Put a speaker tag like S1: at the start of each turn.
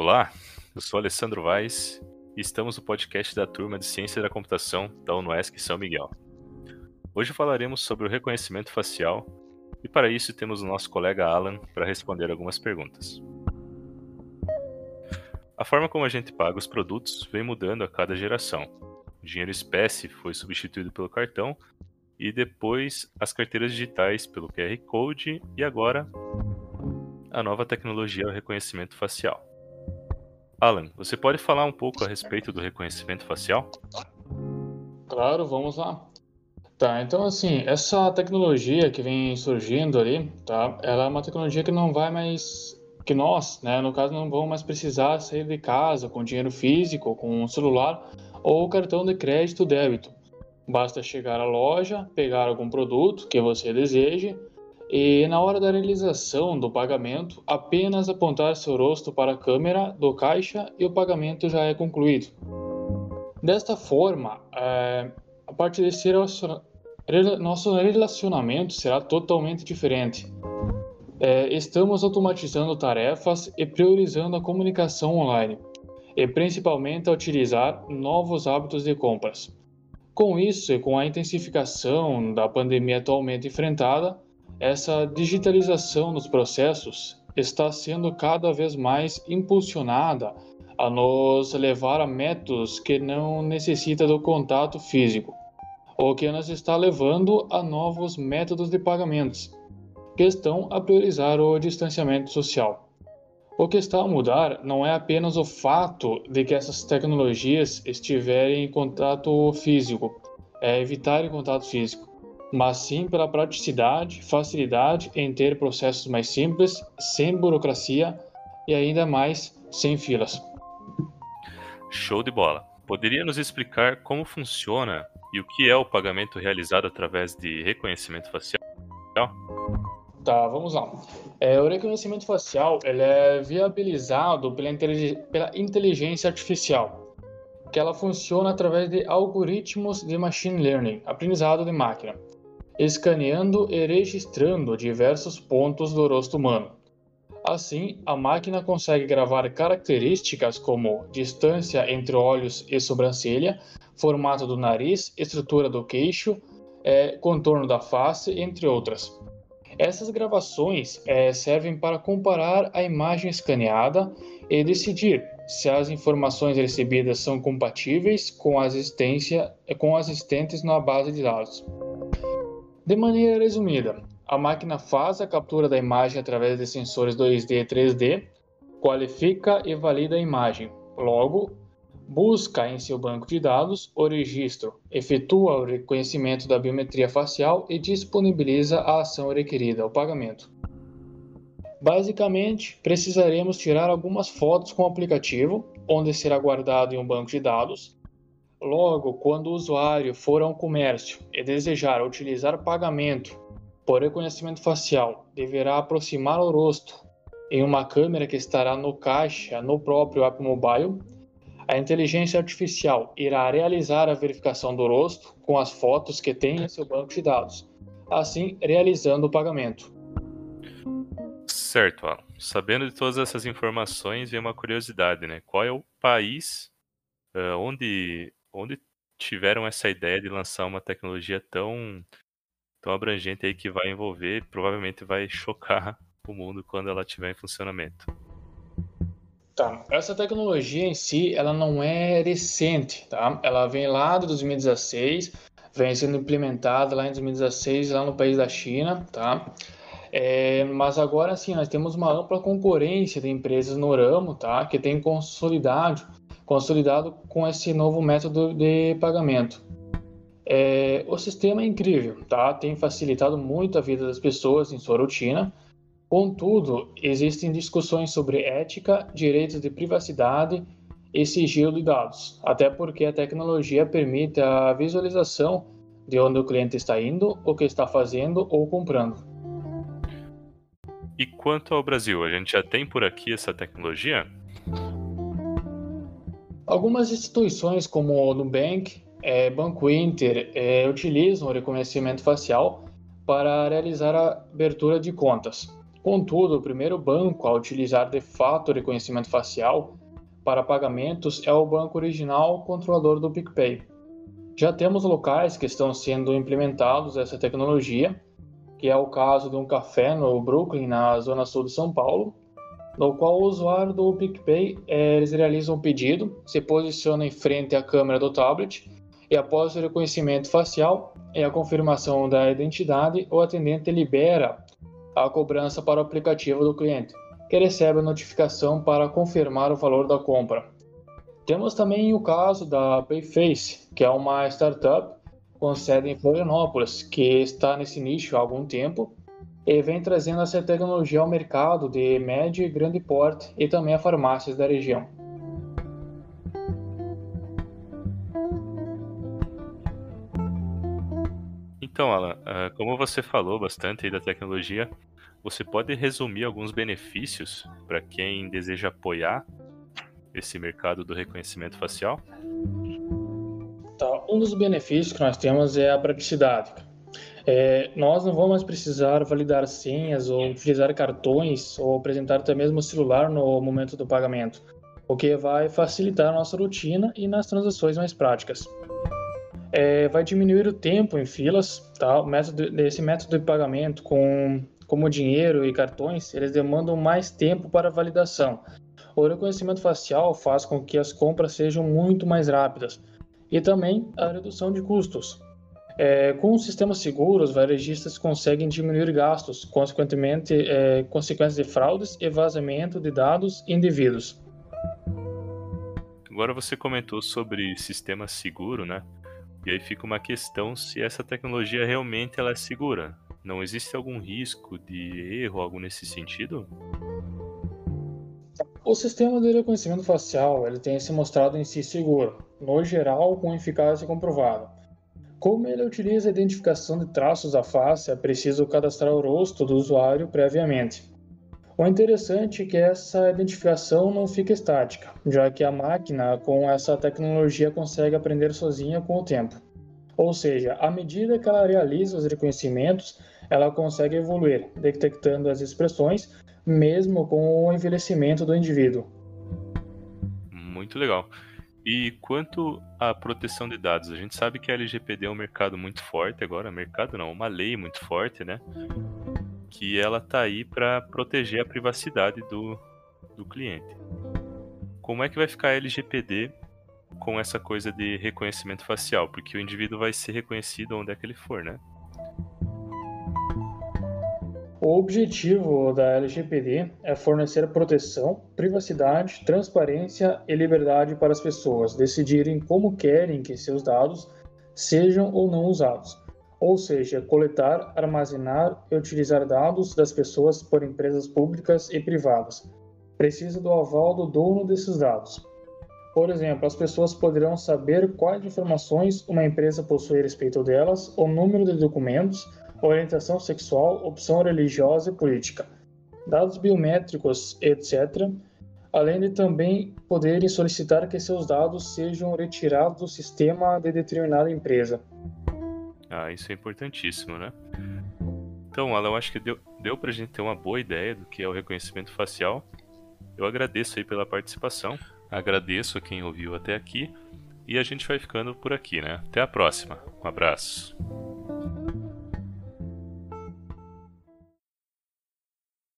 S1: Olá, eu sou Alessandro Vaz e estamos no podcast da turma de Ciência da Computação da UNESC São Miguel. Hoje falaremos sobre o reconhecimento facial e para isso temos o nosso colega Alan para responder algumas perguntas. A forma como a gente paga os produtos vem mudando a cada geração. O dinheiro espécie foi substituído pelo cartão e depois as carteiras digitais pelo QR Code e agora a nova tecnologia é o reconhecimento facial. Alan, você pode falar um pouco a respeito do reconhecimento facial?
S2: Claro, vamos lá. Tá, então assim, essa tecnologia que vem surgindo ali, tá? Ela é uma tecnologia que não vai mais que nós, né, no caso não vamos mais precisar sair de casa com dinheiro físico, com um celular ou cartão de crédito débito. Basta chegar à loja, pegar algum produto que você deseje e na hora da realização do pagamento, apenas apontar seu rosto para a câmera do caixa e o pagamento já é concluído. Desta forma, é, a partir desse nosso relacionamento será totalmente diferente. É, estamos automatizando tarefas e priorizando a comunicação online, e principalmente a utilizar novos hábitos de compras. Com isso e com a intensificação da pandemia atualmente enfrentada, essa digitalização dos processos está sendo cada vez mais impulsionada a nos levar a métodos que não necessitam do contato físico, o que nos está levando a novos métodos de pagamentos, que estão a priorizar o distanciamento social. O que está a mudar não é apenas o fato de que essas tecnologias estiverem em contato físico, é evitar o contato físico, mas sim pela praticidade, facilidade em ter processos mais simples, sem burocracia e ainda mais sem filas.
S1: Show de bola! Poderia nos explicar como funciona e o que é o pagamento realizado através de reconhecimento facial?
S2: Tá, vamos lá. É, o reconhecimento facial ele é viabilizado pela, pela inteligência artificial, que ela funciona através de algoritmos de machine learning, aprendizado de máquina escaneando e registrando diversos pontos do rosto humano. Assim, a máquina consegue gravar características como distância entre olhos e sobrancelha, formato do nariz, estrutura do queixo, é, contorno da face, entre outras. Essas gravações é, servem para comparar a imagem escaneada e decidir se as informações recebidas são compatíveis com a existência com as existentes na base de dados. De maneira resumida, a máquina faz a captura da imagem através de sensores 2D e 3D, qualifica e valida a imagem. Logo, busca em seu banco de dados o registro, efetua o reconhecimento da biometria facial e disponibiliza a ação requerida, o pagamento. Basicamente, precisaremos tirar algumas fotos com o aplicativo, onde será guardado em um banco de dados, Logo, quando o usuário for a um comércio e desejar utilizar pagamento por reconhecimento facial, deverá aproximar o rosto em uma câmera que estará no caixa no próprio app mobile. A inteligência artificial irá realizar a verificação do rosto com as fotos que tem em seu banco de dados, assim realizando o pagamento.
S1: Certo, Alan. Sabendo de todas essas informações, vem uma curiosidade, né? Qual é o país uh, onde onde tiveram essa ideia de lançar uma tecnologia tão, tão abrangente aí que vai envolver, provavelmente vai chocar o mundo quando ela estiver em funcionamento.
S2: Tá, essa tecnologia em si, ela não é recente, tá? Ela vem lá de 2016, vem sendo implementada lá em 2016 lá no país da China, tá? É, mas agora sim, nós temos uma ampla concorrência de empresas no ramo, tá? Que tem consolidado consolidado com esse novo método de pagamento. É, o sistema é incrível, tá? tem facilitado muito a vida das pessoas em sua rotina. Contudo, existem discussões sobre ética, direitos de privacidade e sigilo de dados, até porque a tecnologia permite a visualização de onde o cliente está indo, o que está fazendo ou comprando.
S1: E quanto ao Brasil, a gente já tem por aqui essa tecnologia?
S2: Algumas instituições como o Nubank, é, Banco Inter, é, utilizam o reconhecimento facial para realizar a abertura de contas. Contudo, o primeiro banco a utilizar de fato o reconhecimento facial para pagamentos é o banco original controlador do PicPay. Já temos locais que estão sendo implementados essa tecnologia, que é o caso de um café no Brooklyn, na zona sul de São Paulo, no qual o usuário do PicPay eh, eles realizam um pedido, se posiciona em frente à câmera do tablet e após o reconhecimento facial e a confirmação da identidade, o atendente libera a cobrança para o aplicativo do cliente, que recebe a notificação para confirmar o valor da compra. Temos também o caso da Payface, que é uma startup com sede em Florianópolis, que está nesse nicho há algum tempo e vem trazendo essa tecnologia ao mercado de médio e grande porte e também a farmácias da região.
S1: Então, Alan, ah, como você falou bastante aí da tecnologia, você pode resumir alguns benefícios para quem deseja apoiar esse mercado do reconhecimento facial?
S2: Tá. Um dos benefícios que nós temos é a praticidade. É, nós não vamos mais precisar validar senhas ou utilizar cartões ou apresentar até mesmo o celular no momento do pagamento, o que vai facilitar nossa rotina e nas transações mais práticas. É, vai diminuir o tempo em filas, tá? Método, esse método de pagamento com como dinheiro e cartões, eles demandam mais tempo para validação. O reconhecimento facial faz com que as compras sejam muito mais rápidas e também a redução de custos. É, com sistemas seguros, varejistas conseguem diminuir gastos, consequentemente, é, consequências de fraudes e vazamento de dados indevidos.
S1: Agora você comentou sobre sistema seguro, né? E aí fica uma questão se essa tecnologia realmente ela é segura. Não existe algum risco de erro, algo nesse sentido?
S2: O sistema de reconhecimento facial ele tem se mostrado em si seguro, no geral com eficácia comprovada. Como ele utiliza a identificação de traços da face, é preciso cadastrar o rosto do usuário previamente. O interessante é que essa identificação não fica estática, já que a máquina com essa tecnologia consegue aprender sozinha com o tempo. Ou seja, à medida que ela realiza os reconhecimentos, ela consegue evoluir, detectando as expressões, mesmo com o envelhecimento do indivíduo.
S1: Muito legal. E quanto à proteção de dados, a gente sabe que a LGPD é um mercado muito forte agora, mercado não, uma lei muito forte, né? Que ela tá aí para proteger a privacidade do, do cliente. Como é que vai ficar a LGPD com essa coisa de reconhecimento facial? Porque o indivíduo vai ser reconhecido onde é que ele for, né?
S2: O objetivo da LGPD é fornecer proteção, privacidade, transparência e liberdade para as pessoas decidirem como querem que seus dados sejam ou não usados, ou seja, coletar, armazenar e utilizar dados das pessoas por empresas públicas e privadas. Precisa do aval do dono desses dados. Por exemplo, as pessoas poderão saber quais informações uma empresa possui a respeito delas, o número de documentos, orientação sexual, opção religiosa e política, dados biométricos, etc., além de também poderem solicitar que seus dados sejam retirados do sistema de determinada empresa.
S1: Ah, isso é importantíssimo, né? Então, Alan, eu acho que deu, deu para a gente ter uma boa ideia do que é o reconhecimento facial. Eu agradeço aí pela participação, agradeço a quem ouviu até aqui e a gente vai ficando por aqui, né? Até a próxima. Um abraço.